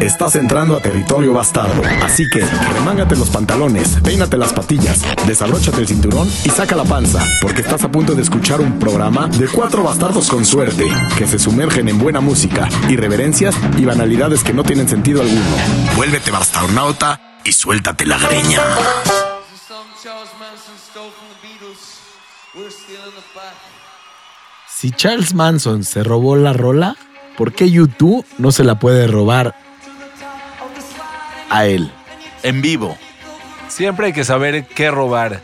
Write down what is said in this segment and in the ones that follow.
Estás entrando a territorio bastardo. Así que remángate los pantalones, peínate las patillas, desabróchate el cinturón y saca la panza, porque estás a punto de escuchar un programa de cuatro bastardos con suerte, que se sumergen en buena música, irreverencias y banalidades que no tienen sentido alguno. Vuélvete bastarnauta y suéltate la greña. Si Charles Manson se robó la rola, ¿por qué YouTube no se la puede robar a él? En vivo. Siempre hay que saber qué robar.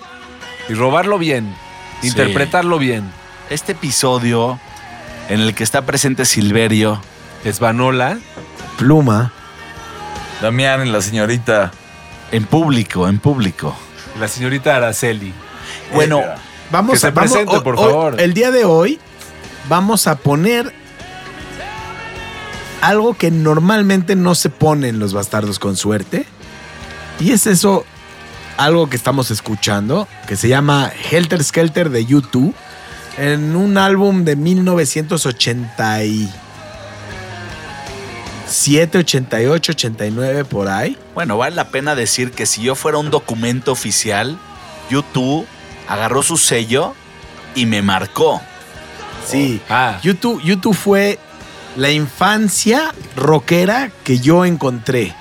Y robarlo bien. Sí. Interpretarlo bien. Este episodio en el que está presente Silverio. Esbanola. Pluma. Damián y la señorita. En público, en público. La señorita Araceli. Bueno, Eh, Vamos Que se a vamos- presente, hoy- por hoy- favor. el día de hoy vamos a poner algo que normalmente no se pone en los bastardos con suerte. Y es eso, algo que estamos escuchando, que se llama Helter Skelter de YouTube, en un álbum de 1987, 88, 89, por ahí. Bueno, vale la pena decir que si yo fuera un documento oficial, YouTube agarró su sello y me marcó. Sí. Ah. YouTube, YouTube fue la infancia rockera que yo encontré.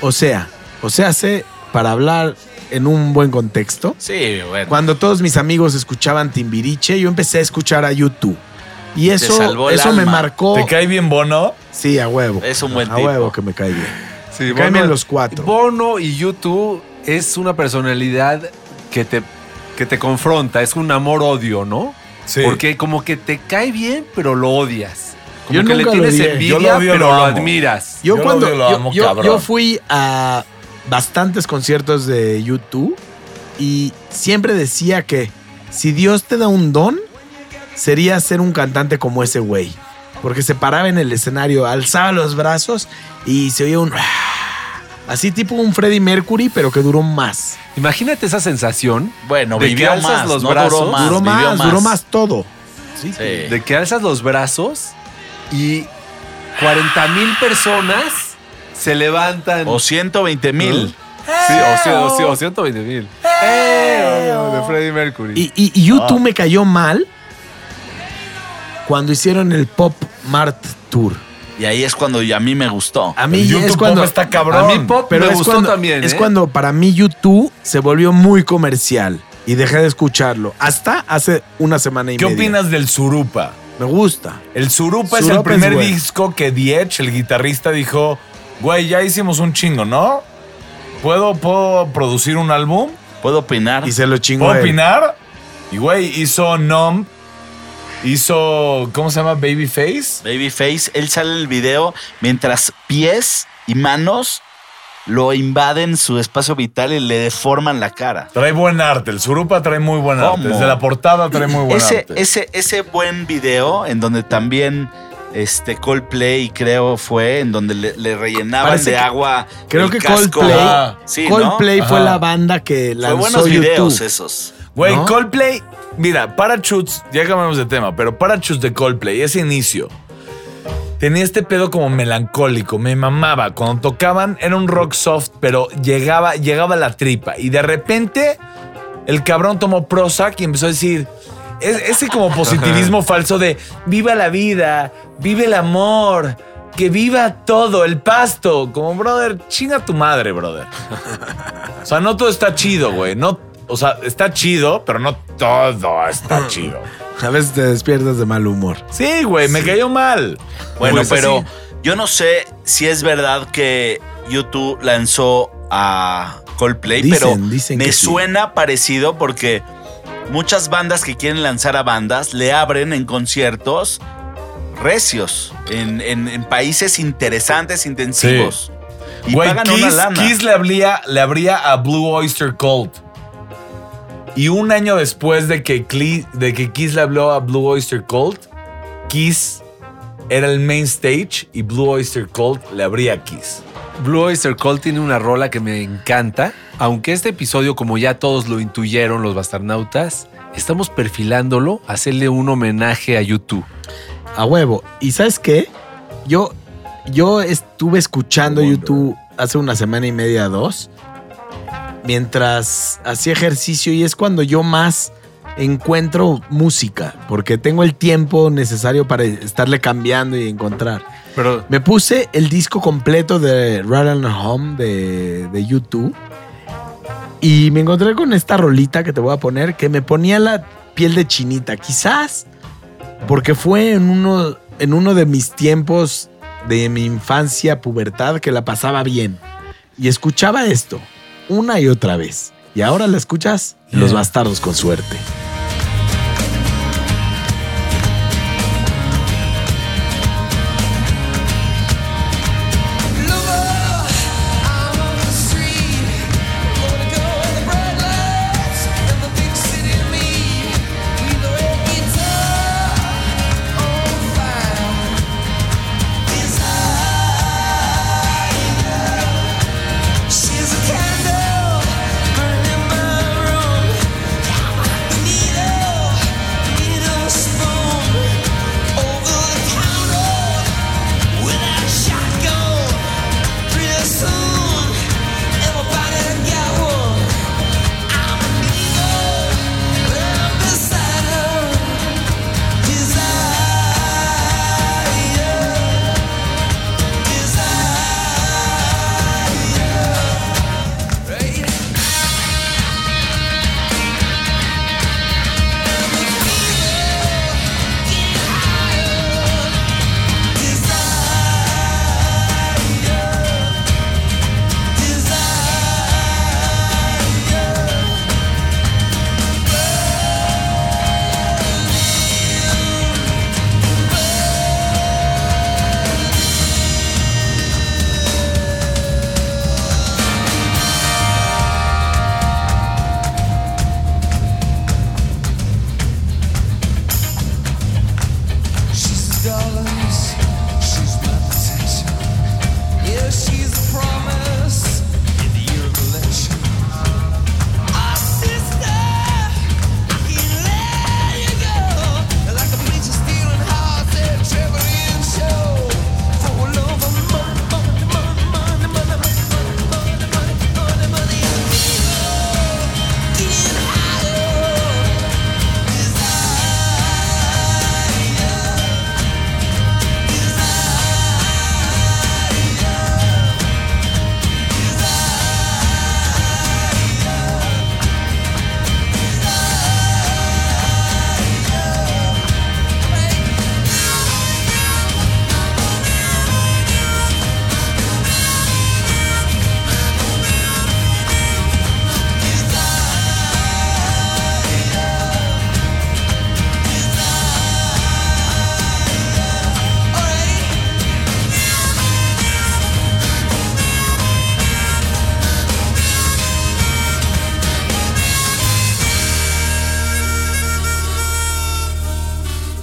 O sea, o sea, sé, para hablar en un buen contexto, Sí, bueno. cuando todos mis amigos escuchaban Timbiriche, yo empecé a escuchar a YouTube. Y eso, salvó eso me marcó. ¿Te cae bien Bono? Sí, a huevo. Es un buen a tipo. huevo que me cae bien. Sí, Caen bien los cuatro. Bono y YouTube es una personalidad que te, que te confronta. Es un amor-odio, ¿no? Sí. Porque como que te cae bien, pero lo odias. Como Yo que le nunca lo tienes odié. envidia, Yo lo odio, pero lo lo, admiras. Yo, Yo lo cuando odio, lo yo- amo, yo, cabrón. yo fui a bastantes conciertos de YouTube y siempre decía que si Dios te da un don, sería ser un cantante como ese güey. Porque se paraba en el escenario, alzaba los brazos y se oía un... Así tipo un Freddie Mercury, pero que duró más. Imagínate esa sensación Bueno, de que alzas más, los no brazos, duró más, duró más, duró más todo. Sí. de que alzas los brazos y 40 mil personas se levantan. O 120 mil. Sí, o, sea, o, sea, o 120 mil. De Freddie Mercury. Y, y- y YouTube me cayó mal cuando hicieron el Pop Mart Tour. Y ahí es cuando a mí me gustó. A mí YouTube es cuando... Pop está cabrón. a mí Pop Pero me es gustó cuando, también. Es ¿eh? cuando para mí YouTube se volvió muy comercial y dejé de escucharlo. Hasta hace una semana y ¿Qué media. opinas del Surupa? Me gusta. El Surupa es el Surupa es primer disco que Diech, el guitarrista, dijo, güey, ya hicimos un chingo, ¿no? ¿Puedo, puedo producir un álbum? ¿Puedo opinar? Y se lo chingó. ¿Puedo él. opinar? Y güey, hizo Numb, hizo, ¿cómo se llama? Babyface. Babyface, él sale en el video mientras pies y manos lo invaden su espacio vital y le deforman la cara. Trae buen arte, el Surupa trae muy buen arte. Desde la portada trae muy buen Ese, arte. ese, ese buen video en donde también este Coldplay creo fue, en donde le, le rellenaban Parece de que- agua. Creo el que casco. Coldplay, Ah, Sí, ¿no? Coldplay fue Ajá. la banda que Fue lanzó buenos videos YouTube. esos. Güey, ¿no? Coldplay, mira, Parachutes, ya cambiamos de tema, pero Parachutes de Coldplay, ese inicio, tenía este pedo como melancólico, me mamaba. Cuando tocaban era un rock soft, pero llegaba, llegaba a la tripa. Y de repente el cabrón tomó Prozac y empezó a decir, es- ese como positivismo falso de viva la vida, vive el amor. Que viva todo, el pasto. Como, brother, chinga tu madre, brother. O sea, no todo está chido, güey. No, o sea, está chido, pero no todo está chido. A veces te despiertas de mal humor. Sí, güey, me cayó mal. Bueno, Pues pero así. yo no sé si es verdad que YouTube lanzó a Coldplay, Dicen, pero dicen me sí. suena parecido porque muchas bandas que quieren lanzar a bandas le abren en conciertos recios, en, en- en países interesantes, intensivos. Y Güey, pagan una lana. Kiss le, abría, le abría a Blue Oyster Cult. Y un año después de que, Cle- de que Kiss le habló a Blue Oyster Cult, Kiss era el main stage y Blue Oyster Cult le abría a Kiss. Blue Oyster Cult tiene una rola que me encanta. Aunque este episodio, como ya todos lo intuyeron los bastarnautas, estamos perfilándolo a hacerle un homenaje a YouTube. A huevo. ¿Y sabes qué? Yo, yo estuve escuchando YouTube hace una semana y media, dos, mientras hacía ejercicio y es cuando yo más encuentro música, porque tengo el tiempo necesario para estarle cambiando y encontrar. Pero Me puse el disco completo de Run Home de, de YouTube y me encontré con esta rolita que te voy a poner que me ponía la piel de chinita. Quizás porque fue en uno, en uno de mis tiempos de mi infancia, pubertad, que la pasaba bien. Y escuchaba esto una y otra vez. Y ahora la escuchas Los. Bastardos con suerte.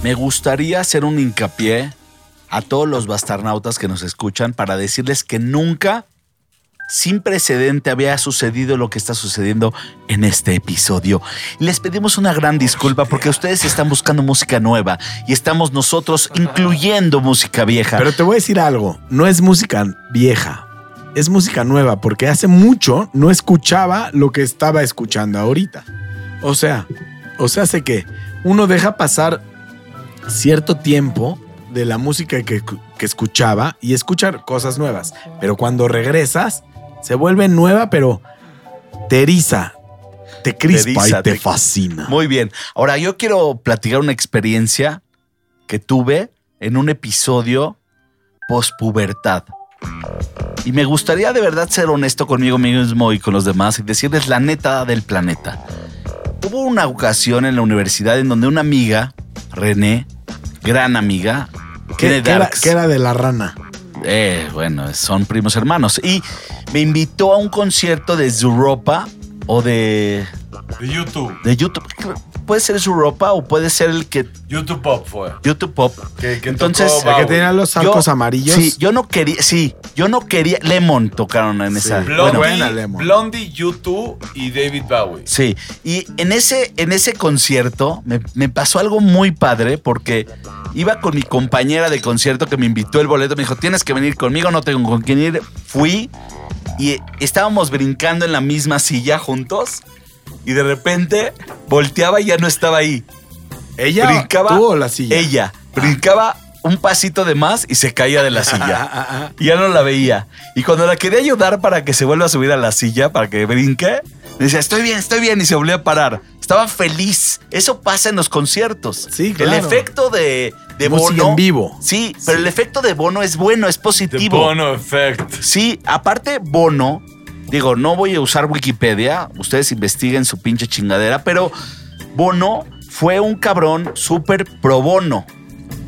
Me gustaría hacer un hincapié a todos los bastarnautas que nos escuchan para decirles que nunca, sin precedente, había sucedido lo que está sucediendo en este episodio. Les pedimos una gran disculpa porque ustedes están buscando música nueva y estamos nosotros incluyendo música vieja. Pero te voy a decir algo, no es música vieja, es música nueva, porque hace mucho no escuchaba lo que estaba escuchando ahorita. O sea, o sea, hace que uno deja pasar cierto tiempo de la música que, que escuchaba y escuchar cosas nuevas. Pero cuando regresas, se vuelve nueva, pero te eriza, te crispa eriza, y te te- fascina. Muy bien. Ahora yo quiero platicar una experiencia que tuve en un episodio post-pubertad. Y me gustaría de verdad ser honesto conmigo mismo y con los demás y decirles la neta del planeta. Hubo una ocasión en la universidad en donde una amiga, René, gran amiga, ¿Qué, era, qué era de la rana? Eh, bueno, son primos hermanos. Y me invitó a un concierto de Zuropa o de De YouTube. de YouTube. puede ser su ropa o puede ser el que YouTube Pop fue. YouTube Pop. Que- que Entonces, tocó El que tenía los yo- arcos amarillos. Sí, yo no quería, sí, yo no quería. Lemon tocaron en esa. Sí. Blondie, Bueno, buena, Lemon. Blondie, YouTube y David Bowie. Sí, y en ese, en ese concierto me, me pasó algo muy padre porque iba con mi compañera de concierto que me invitó el boleto, me dijo, tienes que venir conmigo, no tengo con quién ir. Fui y estábamos brincando en la misma silla juntos y de repente volteaba y ya no estaba ahí. Ella brincaba tuvo la silla. Ella brincaba un pasito de más y se caía de la silla. Y ya no la veía. Y cuando la quería ayudar para que se vuelva a subir a la silla, para que brinque, me decía, estoy bien, estoy bien, y se volvió a parar. Estaba feliz. Eso pasa en los conciertos. Sí, claro. El efecto de, de Música Bono. en vivo. Sí, pero el efecto de Bono es bueno, es The positivo. Bono Effect. Sí, aparte Bono, digo, no voy a usar Wikipedia, ustedes investiguen su pinche chingadera, pero Bono fue un cabrón súper pro bono.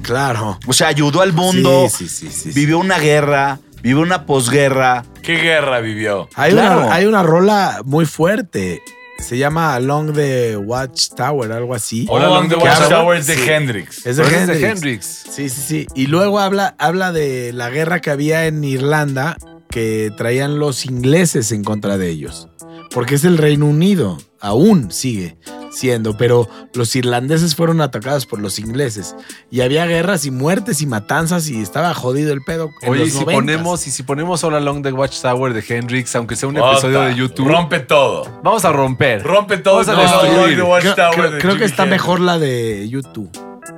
Claro. O sea, ayudó al mundo, Sí, sí, sí, sí, sí. vivió una guerra, vivió una posguerra. ¿Qué guerra vivió? Hay, Claro. una, hay una rola muy fuerte. Se llama Along the Watchtower, algo así. Hola, Long the Watchtower es de Sí. Hendrix. Es de es de Hendrix. Hendrix. Sí, sí, sí. Y luego habla, habla de la guerra que había en Irlanda que traían los ingleses en contra de ellos. Porque es el Reino Unido. Aún sigue siendo. Pero los irlandeses fueron atacados por los ingleses. Y había guerras y muertes y matanzas y estaba jodido el pedo. en Oye, y si 90s. ponemos, y si ponemos All Along the Watchtower de Hendrix, aunque sea un Ota, episodio de YouTube, Rompe todo. vamos a romper. Rompe todo. Vamos a con destruir. Creo, Watchtower creo- de creo que está mejor la de YouTube.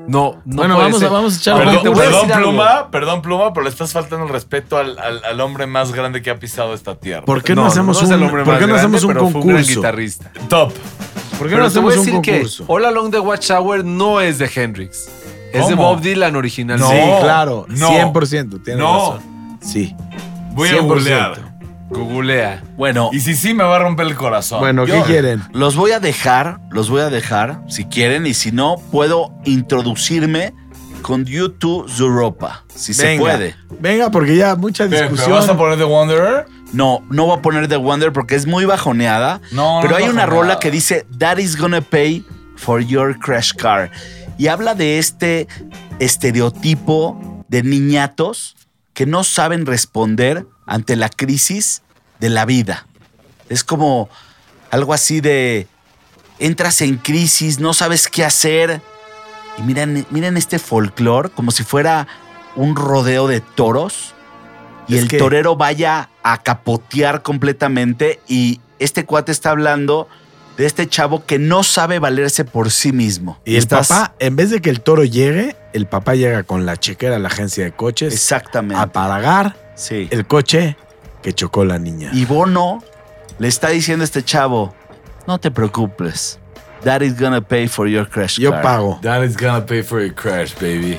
No, no Bueno, puede vamos ser. a- vamos a echar Perdón, perdón, algo. pluma, perdón, pluma, pero le estás faltando el respeto al, al- al hombre más grande que ha pisado esta tierra. ¿Por qué no, hacemos es el un, hombre ¿por más qué no grande, hacemos un pero fue un gran concurso? guitarrista. Top. ¿Por qué Pero no te voy a hacemos un decir concurso? que All Along the Watchtower no es de Hendrix. Es de. Bob Dylan original. No. Sí, claro. no. 100%. Tienes No. razón. Sí. Voy a 100%. Googlea. Bueno, Y si sí, me va a romper el corazón. Bueno, ¿qué Yo- quieren? los voy a dejar, los voy a dejar, si quieren, y si no, puedo introducirme con YouTube Europa, si se Venga. puede. Venga, porque ya mucha ¿Qué, ¿Pero discusión. vas a poner The Wanderer? No, no voy a poner The Wonder porque es muy bajoneada. No, no pero hay una bajoneada. rola que dice Daddy's gonna pay for your crash car. Y habla de este estereotipo de niñatos que no saben responder ante la crisis de la vida. Es como algo así de entras en crisis, no sabes qué hacer. Y miren, miren este folclore como si fuera un rodeo de toros y Es el que- torero vaya a capotear completamente y este cuate está hablando de este chavo que no sabe valerse por sí mismo. Y el Estás- papá, en vez de que el toro llegue, el papá llega con la chequera a la agencia de coches Exactamente. a pagar sí. el coche que chocó la niña. Y Bono le está diciendo a este chavo, no te preocupes. Daddy's gonna pay for your crash Yo car". pago. Daddy's gonna pay for your crash, baby.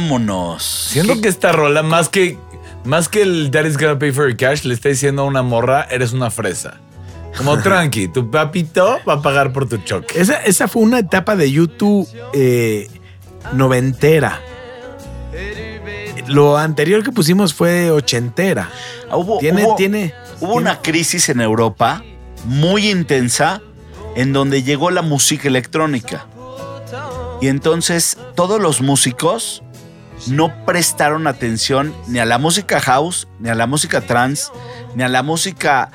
Vámonos. Siento que esta rola, más que, más que el Daddy's Gonna Pay for Your Cash, le está diciendo a una morra, eres una fresa. Como tranqui, tu papito va a pagar por tu choque. Esa, esa fue una etapa de YouTube eh, noventera. Lo anterior que pusimos fue ochentera. Ah, Hubo, Tiene, hubo- tiene. hubo una crisis en Europa muy intensa en donde llegó la música electrónica. Y entonces todos los músicos no prestaron atención ni a la música house, ni a la música trance, ni a la música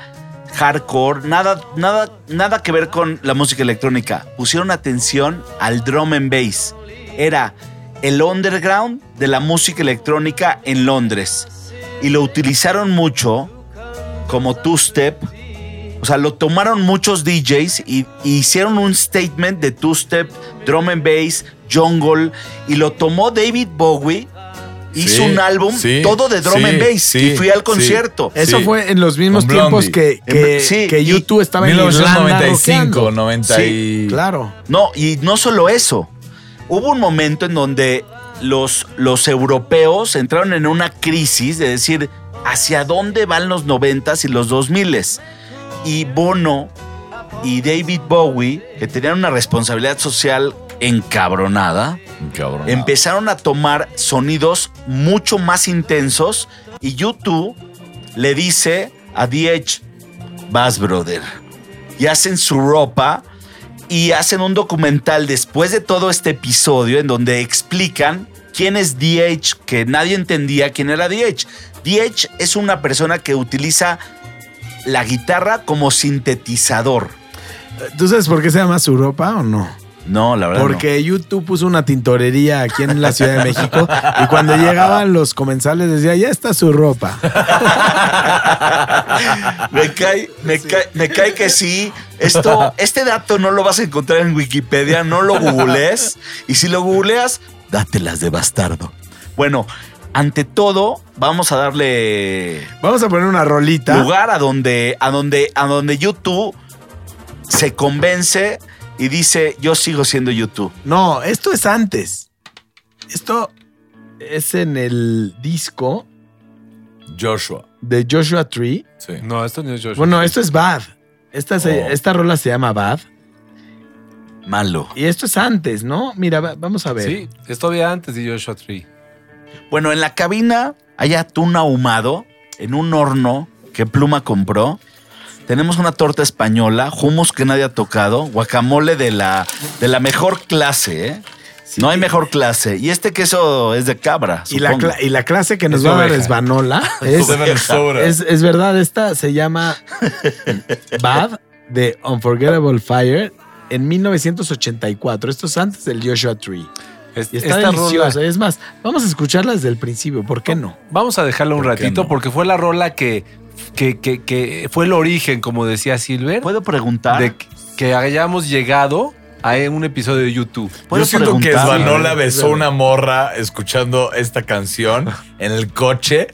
hardcore, nada, nada, nada que ver con la música electrónica. Pusieron atención al drum and bass. Era el underground de la música electrónica en Londres. Y lo utilizaron mucho como two-step. O sea, lo tomaron muchos DJs y, y hicieron un statement de two-step, drum and bass, jungle. Y lo tomó David Bowie. Hizo Sí, un álbum sí, todo de drum sí, and bass. sí, y fui al sí. concierto. Eso fue en los mismos tiempos que, que, Sí, que y- YouTube estaba en Irlanda 1995, rockeando. 90 y... Claro. No, y no solo eso. Hubo un momento en donde los, los europeos entraron en una crisis de decir hacia dónde van los noventas y los dos miles. Y Bono y David Bowie, que tenían una responsabilidad social encabronada, empezaron a tomar sonidos mucho más intensos y YouTube le dice a DH, vas brother. Y hacen su ropa y hacen un documental después de todo este episodio en donde explican quién es DH, que nadie entendía quién era DH. DH es una persona que utiliza la guitarra como sintetizador. ¿Tú sabes por qué se llama su ropa o no? No, la verdad. no. Porque YouTube puso una tintorería aquí en la Ciudad de México y cuando llegaban los comensales decía, ya está su ropa. Me cae, me, cae, me cae que sí. Esto, este dato no lo vas a encontrar en Wikipedia, no lo googlees. Y si lo googleas, dátelas de bastardo. Bueno, ante todo, vamos a darle Vamos a poner una rolita. lugar a donde, a donde, a donde YouTube se convence y dice: Yo sigo siendo YouTube. No, esto es antes. Esto es en el disco Joshua. de Joshua Tree. Sí. No, esto no es Joshua. Bueno, esto es Bad. Esta, se- Oh. esta rola se llama Bad. Malo. Y esto es antes, ¿no? Mira, va- vamos a ver. Sí, es todavía antes de Joshua Tree. Bueno, en la cabina hay atún ahumado en un horno que Pluma compró. Tenemos una torta española, hummus que nadie ha tocado, guacamole de la, de la mejor clase, ¿eh? No hay mejor clase. Y este queso es de cabra. Y la, y clase que nos Es va a dar es, Soda. es, es verdad, esta se llama Bad de Unforgettable Fire en 1984. Esto es antes del Joshua Tree. Es- está deliciosa. rola- Es más, vamos a escucharla desde el principio. ¿Por qué no? Vamos a dejarla un ¿Por qué ratito no? porque fue la rola que, que, que- que fue el origen, como decía Silver, ¿Puedo preguntar? de que hayamos llegado a un episodio de YouTube. ¿Puedo Yo siento que? Svanola besó una morra escuchando esta canción en el coche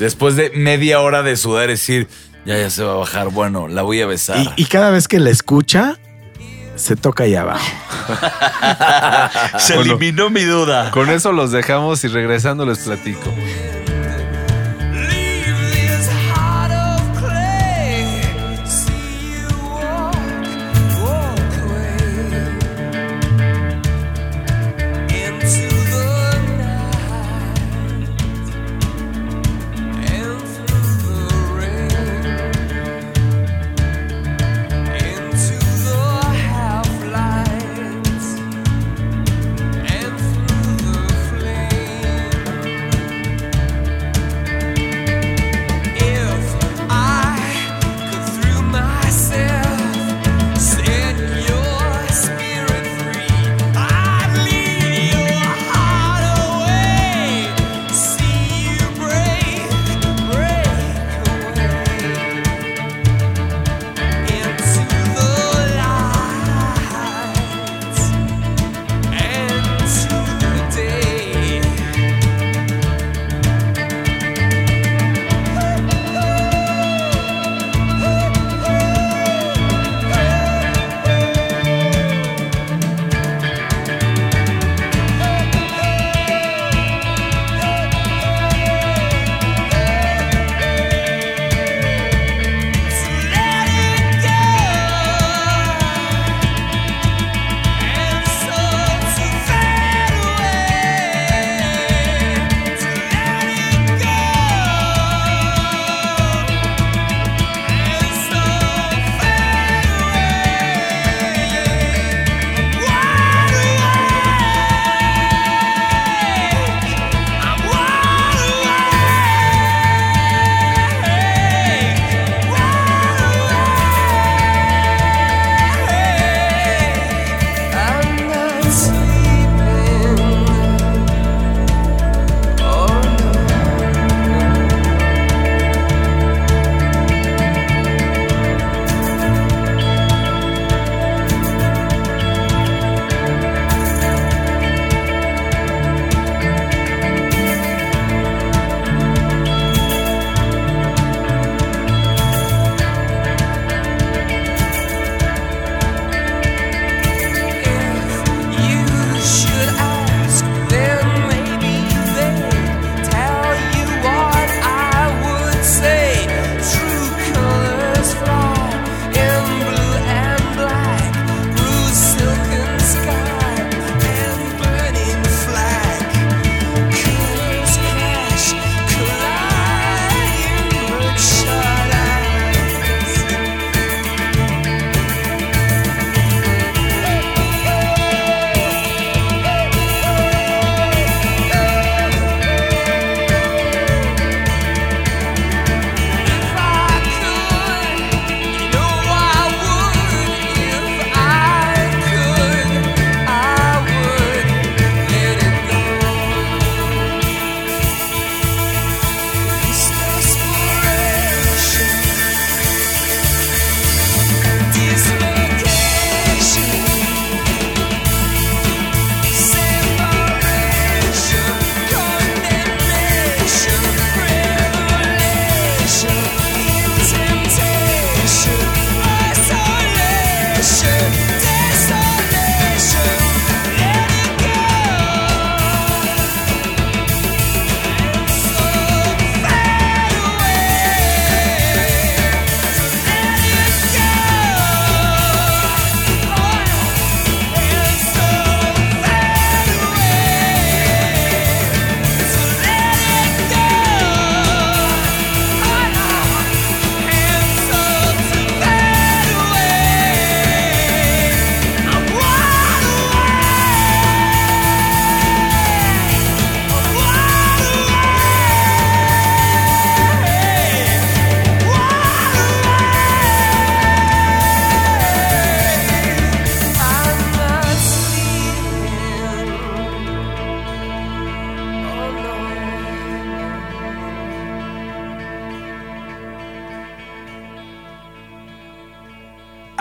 después de media hora de sudar y decir, ya, ya se va a bajar. Bueno, la voy a besar. Y, y cada vez que la escucha, se toca ahí abajo. Se eliminó mi duda. Con eso los dejamos y regresando les platico.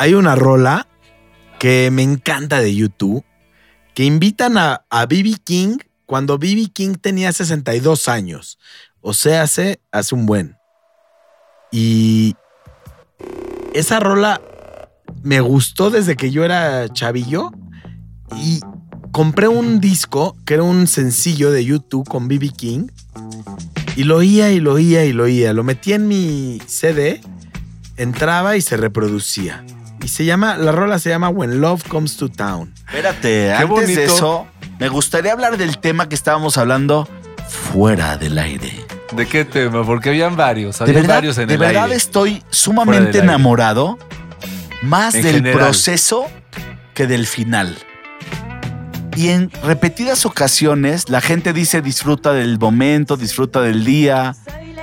Hay una rola que me encanta de YouTube, que invitan a, a B.B. King cuando B.B. King tenía 62 años. O sea, hace, hace un buen. Y esa rola me gustó desde que yo era chavillo y compré un disco que era un sencillo de YouTube con BB King y lo oía y lo oía y lo oía. Lo metí en mi CD, entraba y se reproducía. Y se llama, la rola se llama When Love Comes to Town. Espérate, antes bonito. de eso, me gustaría hablar del tema que estábamos hablando fuera del aire. ¿De qué tema? Porque habían varios. De Habían verdad, varios en de el verdad aire. estoy sumamente enamorado más En del general. proceso que del final. Y en repetidas ocasiones la gente dice disfruta del momento, disfruta del día,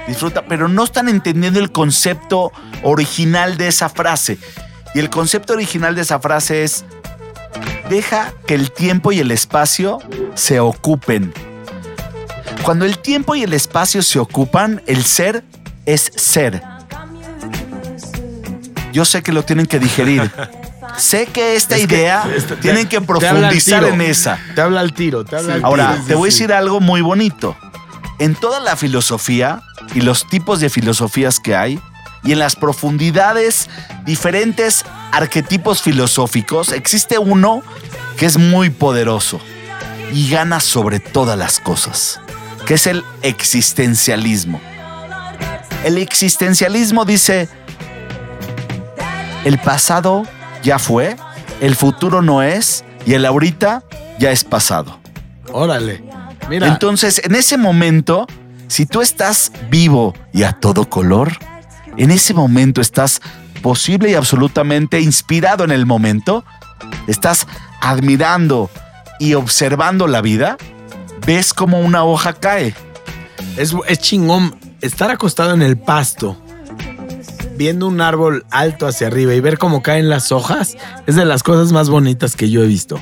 disfruta, pero no están entendiendo el concepto original de esa frase. Y el concepto original de esa frase es deja que el tiempo y el espacio se ocupen. Cuando el tiempo y el espacio se ocupan, el ser es ser. Yo sé que lo tienen que digerir. sé que esta Es que idea esto- tienen que profundizar en esa. Te habla al tiro, te habla al Ahora, tiro. te voy a decir algo muy bonito. En toda la filosofía y los tipos de filosofías que hay, y en las profundidades, diferentes arquetipos filosóficos, existe uno que es muy poderoso y gana sobre todas las cosas, que es el existencialismo. El existencialismo dice, el pasado ya fue, el futuro no es, y el ahorita ya es pasado. Órale. Mira, Entonces, en ese momento, si tú estás vivo y a todo color, en ese momento estás posible y absolutamente inspirado en el momento, estás admirando y observando la vida, ves como una hoja cae. es, es chingón estar acostado en el pasto, viendo un árbol alto hacia arriba y ver cómo caen las hojas, es de las cosas más bonitas que yo he visto.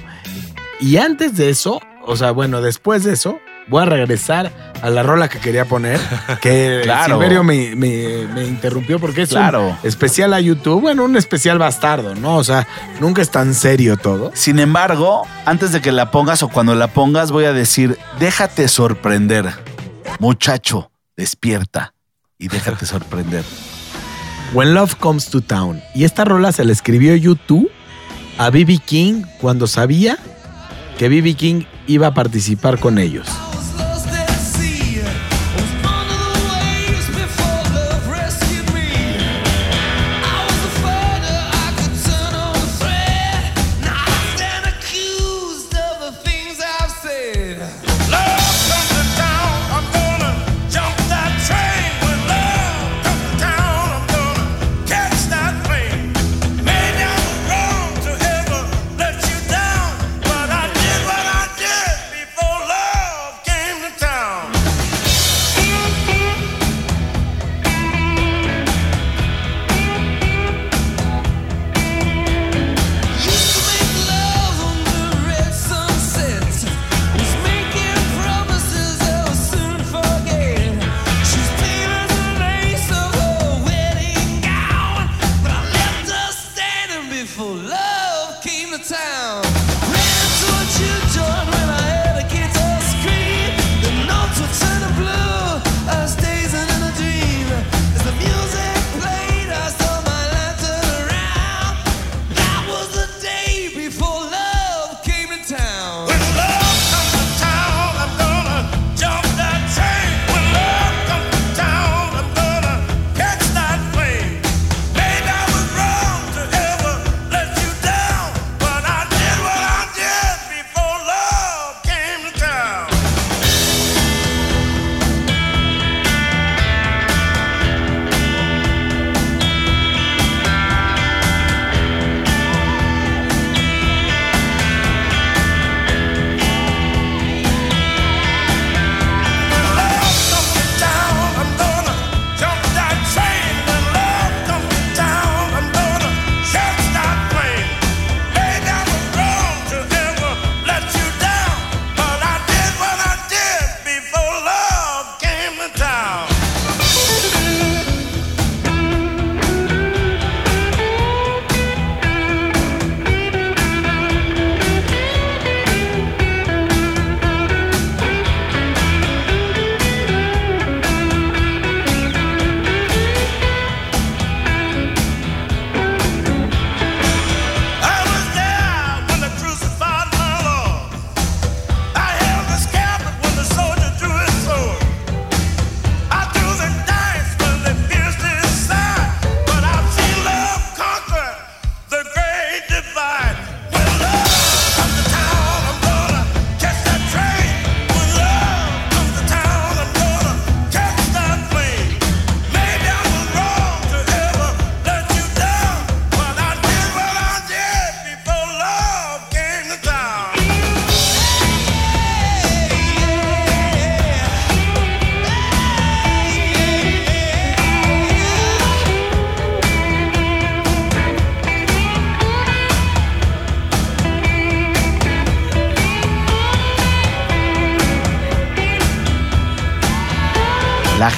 Y antes de eso, o sea, bueno, después de eso, voy a regresar a la rola que quería poner, que Claro. Silverio me, me- me interrumpió porque es Claro. un especial a YouTube, bueno, un especial bastardo, ¿no? O sea, nunca es tan serio todo. Sin embargo, antes de que la pongas o cuando la pongas, voy a decir, déjate sorprender. Muchacho, despierta y déjate sorprender. When Love Comes to Town. Y esta rola se la escribió YouTube a B.B. King cuando sabía que B.B. King iba a participar con ellos.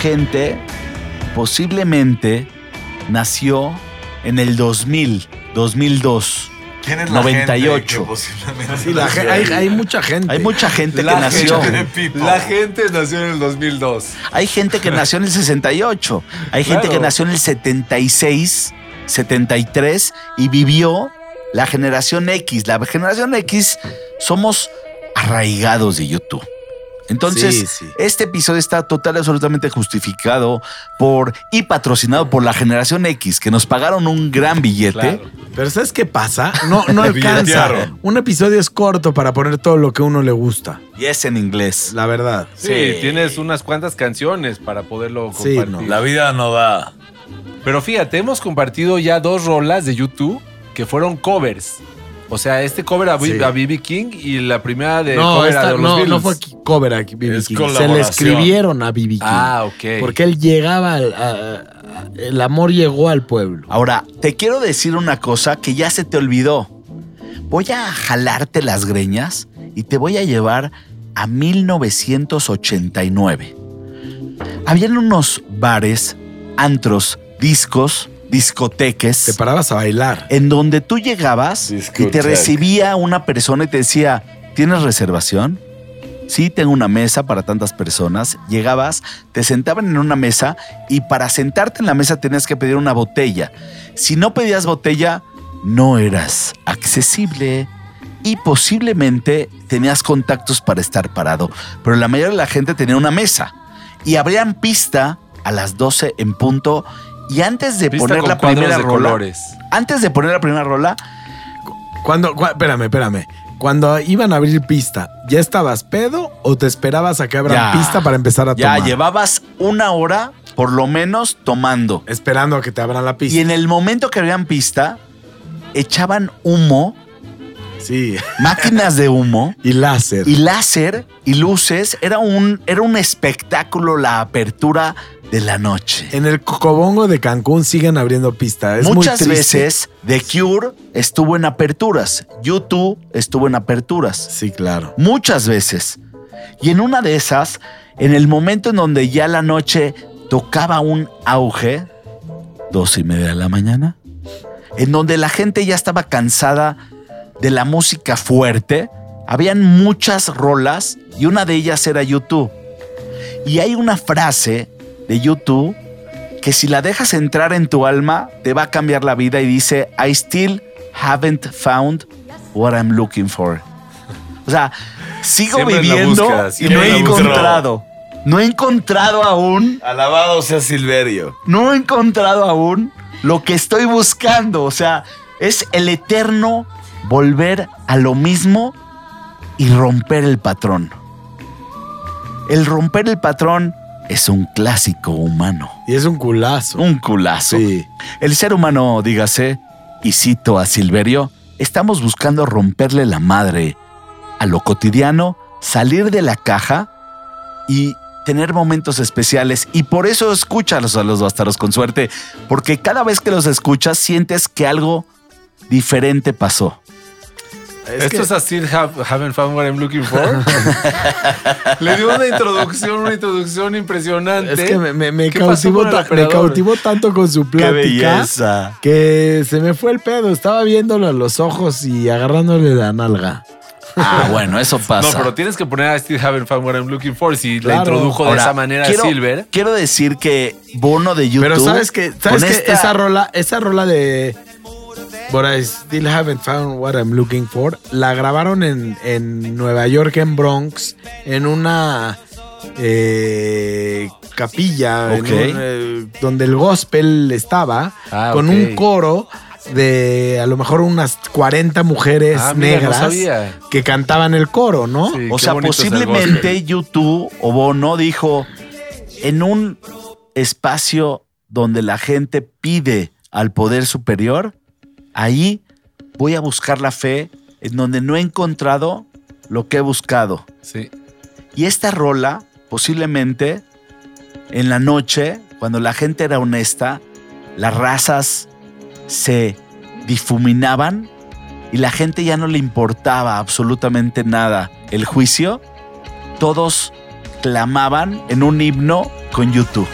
Gente posiblemente nació en el 2000, 2002. ¿Quién es la 98? gente que posiblemente Sí, la ge- hay, hay mucha gente. Hay mucha gente La que nació. La gente nació en el 2002. Hay gente que nació en el 68. Hay gente Claro. que nació en el 76, 73 y vivió la generación X. La generación X somos arraigados de YouTube. Entonces, Sí, sí. este episodio está total y absolutamente justificado por y patrocinado por la generación X, que nos pagaron un gran billete. Claro. Pero ¿sabes qué pasa? No, no alcanza. Un episodio es corto para poner todo lo que a uno le gusta. Y es en inglés. La verdad. Sí, Sí. tienes unas cuantas canciones para poderlo Sí, compartir. La vida no da. Pero fíjate, hemos compartido ya dos rolas de YouTube que fueron covers. O sea, este cover a Sí. B.B. King y la primera de No, cover esta- a los no, Beatles. no fue cover aquí, B.B. King. Se le escribieron a B.B. King. Ah, ok. Porque él llegaba al. a- a- el amor llegó al pueblo. Ahora, te quiero decir una cosa que ya se te olvidó. Voy a jalarte las greñas y te voy a llevar a 1989. Habían unos bares, antros, discos, discoteques, Te parabas a bailar. en donde tú llegabas y te recibía una persona y te decía, ¿tienes reservación? Sí, tengo una mesa para tantas personas. Llegabas, te sentaban en una mesa y para sentarte en la mesa tenías que pedir una botella. Si no pedías botella, no eras accesible y posiblemente tenías contactos para estar parado. Pero la mayoría de la gente tenía una mesa y abrían pista a las 12 en punto y antes de Pista poner con la primera de rola, colores. antes de poner la primera rola, Cuando, cua- espérame, espérame. Cuando iban a abrir pista, ¿ya estabas pedo o te esperabas a que abran Ya. pista para empezar a ya tomar? llevabas una hora por lo menos tomando. Esperando a que te abran la pista. Y en el momento que abrían pista, echaban humo, Sí. máquinas de humo Y láser. y láser y luces. Era un, era un espectáculo la apertura de la noche. En el Cocobongo de Cancún siguen abriendo pista. Es Muchas muy veces The Cure estuvo en aperturas, YouTube estuvo en aperturas. Sí, claro. muchas veces. Y en una de esas, en el momento en donde ya la noche tocaba un auge, dos y media de la mañana, en donde la gente ya estaba cansada de la música fuerte, habían muchas rolas y una de ellas era YouTube. Y hay una frase de YouTube que si la dejas entrar en tu alma, te va a cambiar la vida y dice, I still haven't found what I'm looking for. O sea, sigo Siempre viviendo y no he encontrado. No he encontrado aún, Alabado sea Silverio. no he encontrado aún lo que estoy buscando. O sea, es el eterno volver a lo mismo y romper el patrón. El romper el patrón es un clásico humano. Y es un culazo. Un culazo. Sí. El ser humano, dígase, y cito a Silverio, estamos buscando romperle la madre a lo cotidiano, salir de la caja y tener momentos especiales. Y por eso escúchalos a los bastardos con suerte, porque cada vez que los escuchas sientes que algo diferente pasó. Es ¿Esto que- es así, have, haven't found what I'm looking for? Le dio una introducción, una introducción impresionante. Es que me, me- me ¿Qué pasó cautivó, ta- me tanto con su plática que se me fue el pedo. Estaba viéndolo a los ojos y agarrándole la nalga. Ah, bueno, eso No, pasa. pero tienes que poner I still haven't found what I'm looking for. Si la Claro. introdujo de esa manera quiero, Silver. Quiero decir que Bono de YouTube. Pero sabes que, sabes que esta- esa rola, esa rola de But I still haven't found what I'm looking for, la grabaron en, en Nueva York, en Bronx, en una eh, capilla en Ok. un, eh, donde el gospel estaba, Ah, con un coro de a lo mejor unas 40 mujeres Ah, mira, no negras que cantaban el coro, ¿no? Sí, O sea, posiblemente. YouTube o Bono dijo, en un espacio donde la gente pide al poder superior, ahí voy a buscar la fe en donde no he encontrado lo que he buscado. Sí. Y esta rola, posiblemente, en la noche, cuando la gente era honesta, las razas se difuminaban y la gente ya no le importaba absolutamente nada el juicio, todos clamaban en un himno con YouTube.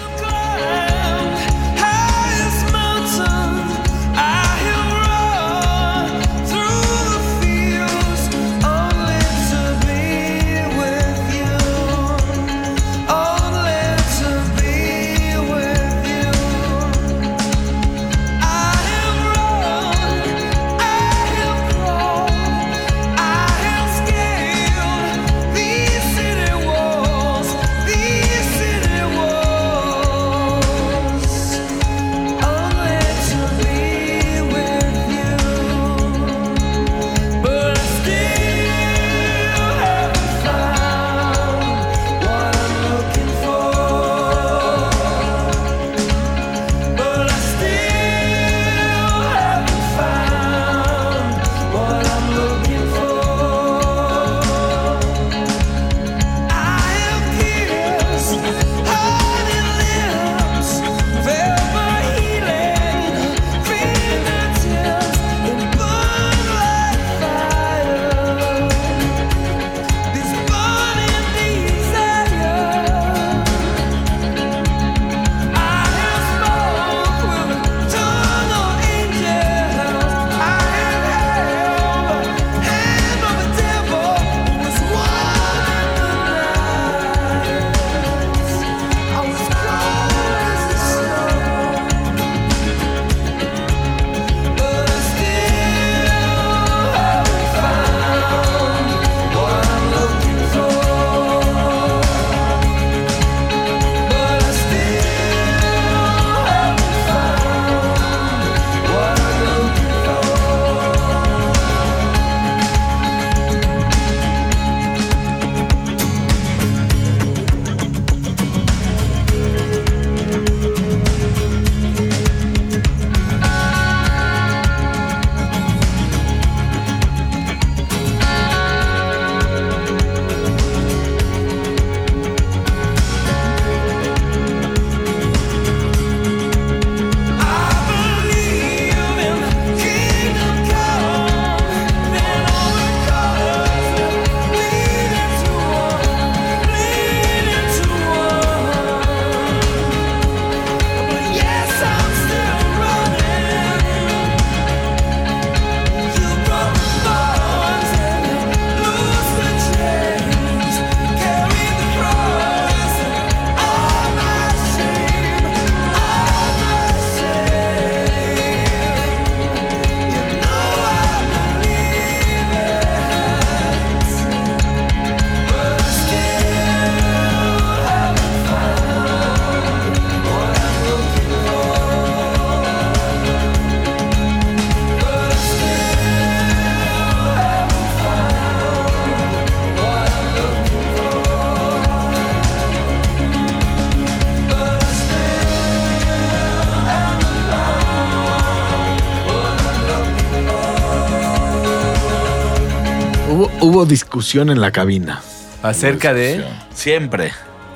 Hubo, discusión en la cabina. Acerca de. Siempre.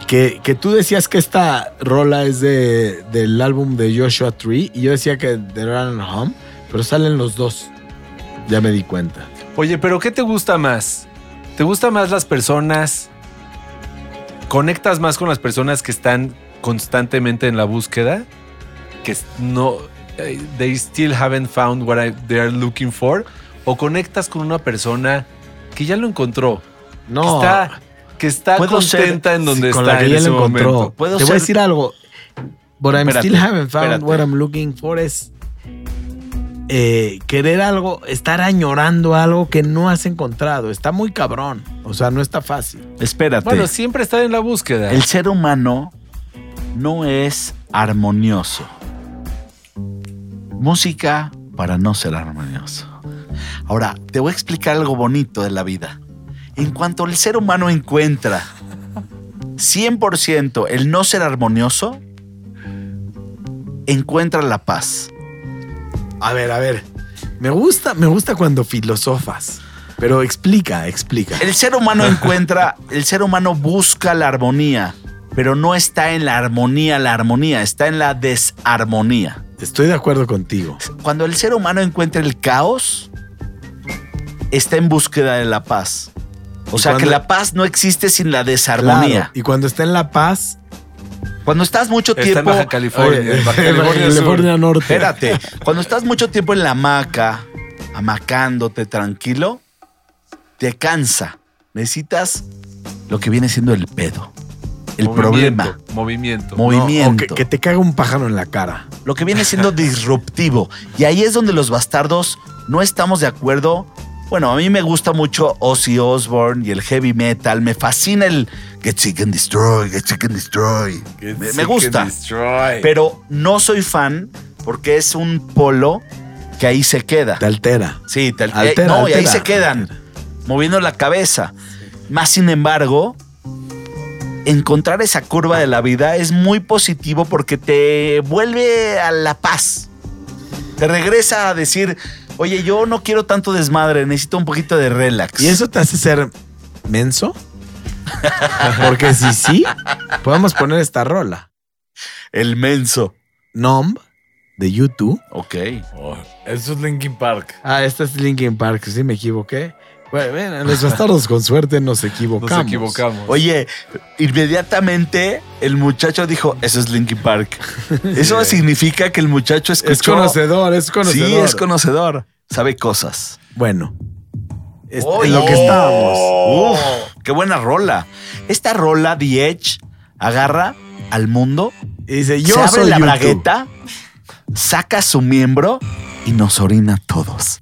Que, que tú decías que esta rola es de, del álbum de Joshua Tree y yo decía que de Run Home, pero salen los dos. Ya me di cuenta. Oye, pero ¿qué te gusta más? ¿Te gusta más las personas? ¿Conectas más con las personas que están constantemente en la búsqueda? Que no. eh, They still haven't found what I- they are looking for. ¿O conectas con una persona que ya lo encontró? No, Que está, que contenta en donde con está la que en ya ese lo encontró. momento. Puedo Te voy a decir algo. But I'm Espérate, still haven't found espérate. what I'm looking for es eh, querer algo, estar añorando algo que no has encontrado. Está muy cabrón. O sea, no está fácil. Espérate. Bueno, siempre está en la búsqueda. El ser humano no es armonioso. Música para no ser armonioso. Ahora, te voy a explicar algo bonito de la vida. En cuanto el ser humano encuentra 100% el no ser armonioso, encuentra la paz. A ver, a ver. Me gusta, me gusta cuando filosofas. Pero explica, explica. El ser humano encuentra, el ser humano busca la armonía, pero no está en la armonía, la armonía, está en la desarmonía. Estoy de acuerdo contigo. Cuando el ser humano encuentra el caos, está en búsqueda de la paz. O sea que la paz no existe sin la desarmonía. Claro, Y cuando está en la paz, Cuando estás mucho Está en tiempo. Baja California. Oye, Baja California Sur. California Norte. Espérate, cuando estás mucho tiempo en la hamaca, amacándote tranquilo, te cansa. Necesitas lo que viene siendo el pedo. El Movimiento, problema. Movimiento. No, Movimiento. o que, que te caga un pájaro en la cara. Lo que viene siendo disruptivo. Y ahí es donde los bastardos no estamos de acuerdo. Bueno, a mí me gusta mucho Ozzy Osbourne y el heavy metal. Me fascina el Get Sick and Destroy, Get Sick and Destroy. me, me gusta. Pero no soy fan porque es un polo que ahí se queda. Te altera. Sí, te- Altera, eh, no, y ahí se quedan, moviendo la cabeza. Más sin embargo, encontrar esa curva de la vida es muy positivo porque te vuelve a la paz. Te regresa a decir, oye, yo no quiero tanto desmadre, necesito un poquito de relax. ¿Y eso te hace ser menso? Porque si sí, podemos poner esta rola. El menso. Nomb de YouTube. Ok. Oh, eso es Linkin Park. Ah, esta es Linkin Park, sí me equivoqué. Bueno, los bastardos con suerte nos equivocamos. Nos equivocamos. Oye, inmediatamente el muchacho dijo, eso es Linkin Park. Eso significa que el muchacho escuchó... Es conocedor, es conocedor. Sí, es conocedor. Sabe cosas. Bueno, es- Oh, en lo que oh. estábamos. Uf, qué buena rola. Esta rola, The Edge, agarra al mundo, Y dice, yo se abre soy la YouTube. bragueta, saca su miembro y nos orina a todos.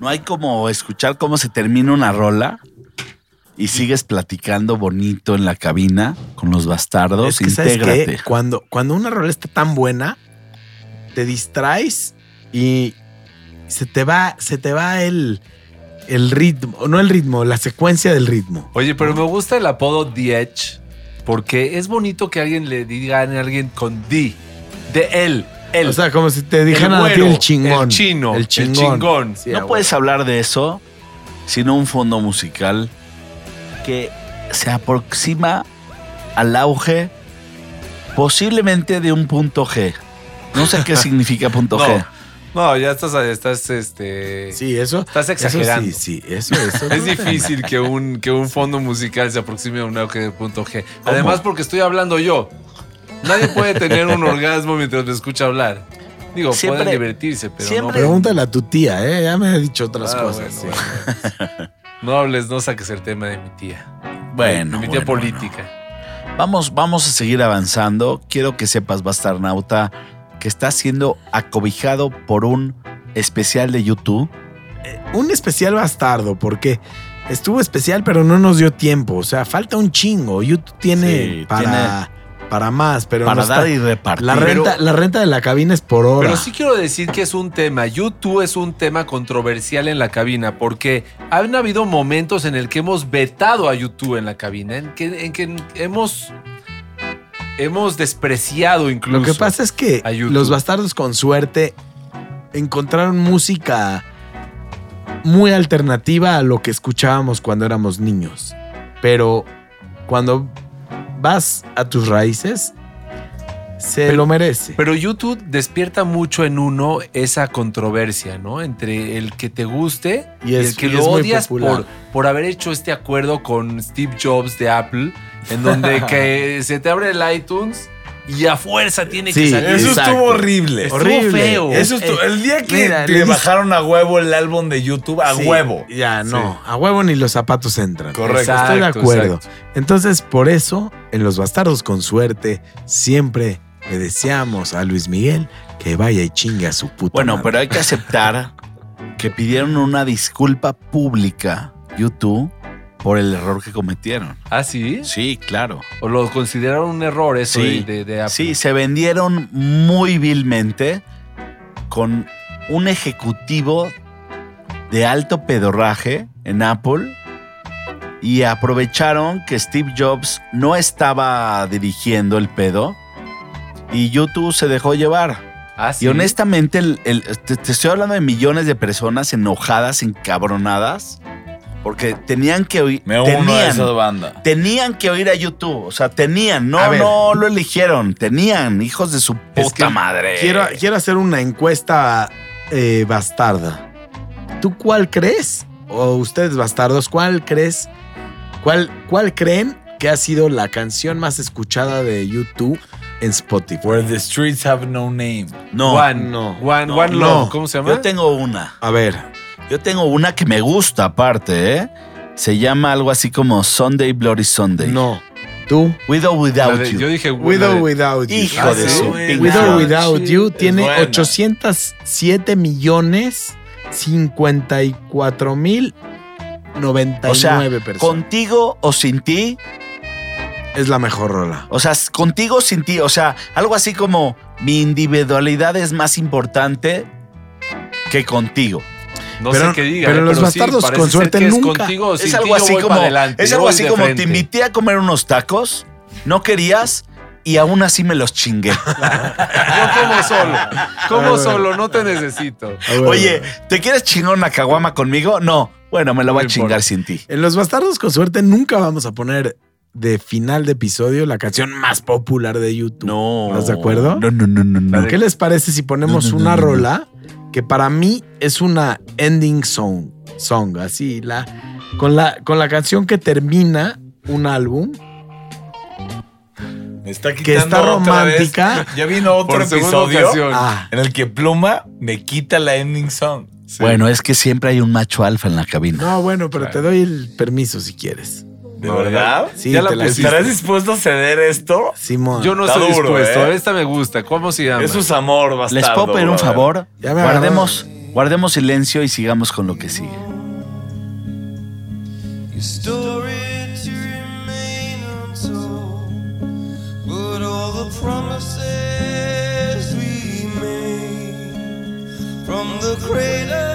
No hay como escuchar cómo se termina una rola y sigues platicando bonito en la cabina con los bastardos. Es que, ¿sabes Intégrate. qué? Cuando, cuando una rola está tan buena, te distraes y se te va, se te va el, el ritmo, no el ritmo, la secuencia del ritmo. Oye, pero me gusta el apodo The Edge porque es bonito que alguien le diga a alguien con D, de él, él. O sea, como si te dijeran el a ti güero, el chingón. el chino, El el chingón. Sí, no puedes hablar de eso sino un fondo musical que se aproxima al auge posiblemente de un punto G. No sé qué significa punto No, G. no, ya estás, estás, este. Sí, eso. Estás eso exagerando. sí, sí, eso, eso. Es difícil que un, que un fondo musical se aproxime a un auge de punto G. Además, porque estoy hablando yo. Nadie puede tener un orgasmo mientras me escucha hablar. Digo, Siempre- pueden divertirse, pero siempre- Pregúntale a tu tía, ¿eh? Ya me ha dicho otras Ah, cosas. bueno, sí. no. No hables, no saques el tema de mi tía. Bueno, de mi tía bueno, política. Vamos, vamos a seguir avanzando. Quiero que sepas, Bastarnauta, que está siendo acobijado por un especial de YouTube. Un especial bastardo, porque estuvo especial, pero no nos dio tiempo. O sea, falta un chingo. YouTube tiene Sí, para, para más, pero para no dar está- y repartir. la renta, la renta de la cabina es por hora. Pero sí quiero decir que es un tema. YouTube es un tema controversial en la cabina porque han habido momentos en el que hemos vetado a YouTube en la cabina, en que, en que hemos, hemos despreciado incluso. Lo que pasa es que los bastardos con suerte encontraron música muy alternativa a lo que escuchábamos cuando éramos niños. Pero cuando vas a tus raíces, se Pero- lo merece. Pero YouTube despierta mucho en uno esa controversia, ¿no? Entre el que te guste Y el que y lo odias por, por haber hecho este acuerdo con Steve Jobs de Apple, en donde que se te abre el iTunes y a fuerza tiene Sí, que salir. Eso Exacto. estuvo horrible. Estuvo horrible. feo. Eso estuvo- el día que Mira, le bajaron a huevo el álbum de YouTube, a Sí, huevo. Ya, no. A huevo ni los zapatos entran. Correcto. Estoy de acuerdo. exacto. Entonces, por eso, en Los Bastardos con Suerte, siempre le deseamos a Luis Miguel que vaya y chingue a su puta Bueno, madre. pero hay que aceptar que pidieron una disculpa pública YouTube por el error que cometieron. ¿Ah, sí? Sí, claro. ¿O lo consideraron un error eso Sí, de, Apple? Sí, se vendieron muy vilmente con un ejecutivo de alto pedorraje en Apple y aprovecharon que Steve Jobs no estaba dirigiendo el pedo y YouTube se dejó llevar. Ah, sí. Y honestamente, el- el- te, te estoy hablando de millones de personas enojadas, encabronadas, porque tenían que oír. Me uno a tenían, esa banda. tenían que oír a YouTube. O sea, tenían, no, A ver. no lo eligieron. Tenían, hijos de su puta Es que madre. Quiero, quiero hacer una encuesta eh, bastarda. ¿Tú cuál crees? O ustedes bastardos, ¿cuál crees? ¿Cuál, ¿Cuál creen que ha sido la canción más escuchada de YouTube en Spotify? Where the streets have no name. No, One, no, One, no, One no. ¿cómo se llama? yo tengo una. A ver, Yo tengo una que me gusta aparte, ¿eh? Se llama algo así como Sunday Bloody Sunday. no. ¿Tú? With or without de- you. yo dije With or Without You. Hijo Ah, de sí. su With or. Without You tiene buena. 807 millones 54 mil 99 O sea, personas. contigo o sin ti. es la mejor rola. O sea, contigo o sin ti. O sea, algo así como mi individualidad es más importante que contigo. No Pero- sé qué diga. pero eh, los bastardos con suerte que es nunca. contigo es algo así como, adelante, es algo así como te invité a comer unos tacos, no querías y aún así me los chingué. Yo como solo. Como solo, no te necesito. Oye, ¿te quieres chingar una caguama conmigo? No. Bueno, me la voy a chingar sin ti. En Los Bastardos con Suerte nunca vamos a poner de final de episodio la canción más popular de YouTube. No. ¿Estás de acuerdo? No, no, no, no. no. ¿Qué les parece si ponemos No, no, no, una no, no. rola que para mí es una ending song? Song, así, la, con, la, con la canción que termina un álbum. Me está quitando Que está otra vez. romántica. Ya vino otro Por episodio. Ah, en el que Pluma me quita la ending song. Bueno, es que siempre hay un macho alfa en la cabina. no, bueno, pero te doy el permiso si quieres. ¿De No, verdad? Sí, Ya la. ¿Estarás dispuesto a ceder esto? Simón. Yo no Está estoy duro, dispuesto. ¿eh? Esta me gusta. ¿Cómo se llama? Eso es amor, bastardo. ¿Les puedo pedir un favor? Ya me Guardemos, Guardemos silencio y sigamos con lo que sigue. Promises we made from the cradle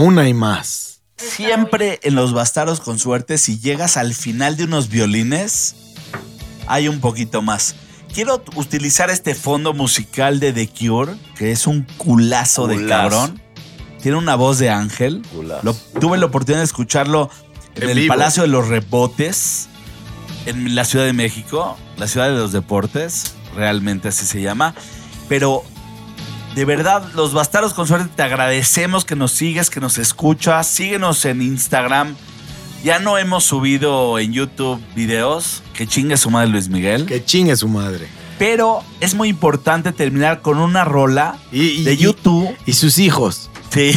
Aún hay más. Siempre en los bastardos con suerte, si llegas al final de unos violines, hay un poquito más. Quiero utilizar este fondo musical de The Cure, que es un culazo, de cabrón. Tiene una voz de ángel. Lo- tuve la oportunidad de escucharlo en, En el vivo. Palacio de los Rebotes, en la Ciudad de México, la Ciudad de los Deportes, realmente así se llama. Pero de verdad, los bastardos con suerte te agradecemos que nos sigues, que nos escuchas. Síguenos en Instagram. Ya no hemos subido en YouTube videos. Que chingue su madre Luis Miguel. Que chingue su madre. Pero es muy importante terminar con una rola Y, y- de YouTube. Y sus hijos. Sí.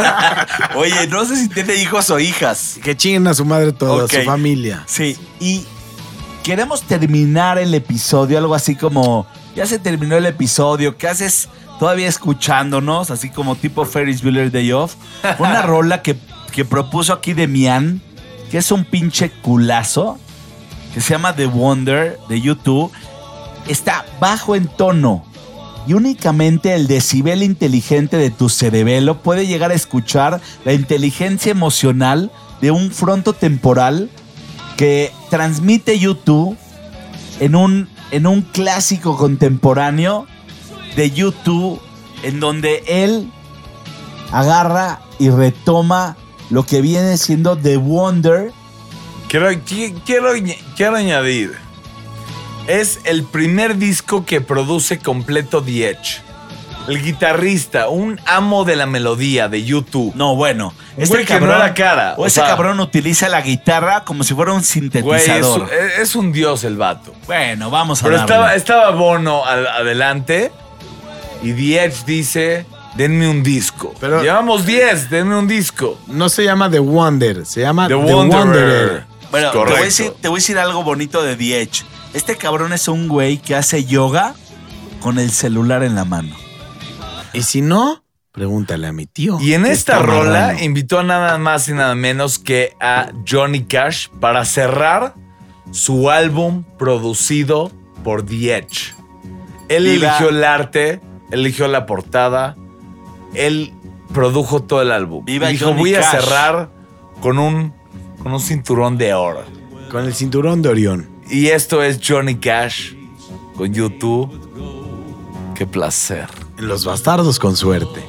Oye, no sé si tiene hijos o hijas. Que chinguen a su madre toda su familia. Sí. Y queremos terminar el episodio, algo así como, ya se terminó el episodio, ¿qué haces todavía escuchándonos? Así como tipo Ferris Bueller Day Off. Una rola que, que propuso aquí Demian, que es un pinche culazo, que se llama The Wonder de YouTube. Está bajo en tono. Y únicamente el decibel inteligente de tu cerebelo puede llegar a escuchar la inteligencia emocional de un fronto temporal que transmite YouTube en un, en un clásico contemporáneo de YouTube en donde él agarra y retoma lo que viene siendo The Wonder. Quiero, qui- quiero, quiero añadir. Es el primer disco que produce completo The Edge. El guitarrista, un amo de la melodía de YouTube. No, bueno, Un güey que no era cara, O, o ese sea- cabrón utiliza la guitarra como si fuera un Güey, es, sintetizador. un- es un dios el vato. bueno, vamos a Pero darle. estaba, estaba Bono al- adelante y The Edge dice, denme un disco. Pero- Llevamos 10, denme un disco. No se llama The Wonder, se llama The, The, Wanderer. Wanderer. Bueno, te voy, a Correcto. decir, te voy a decir algo bonito de The Edge. Este cabrón es un güey que hace yoga con el celular en la mano. Y si no, pregúntale a mi tío. Y en que esta está rola marrano. invitó a nada más y nada menos que a Johnny Cash para cerrar su álbum producido por The Edge. Él Viva. eligió el arte, eligió la portada, él produjo todo el álbum. Viva y dijo, Johnny voy a Cash". cerrar con un, con un cinturón de oro. Con el cinturón de Orión. Y esto es Johnny Cash con YouTube. Qué placer. Los bastardos con suerte.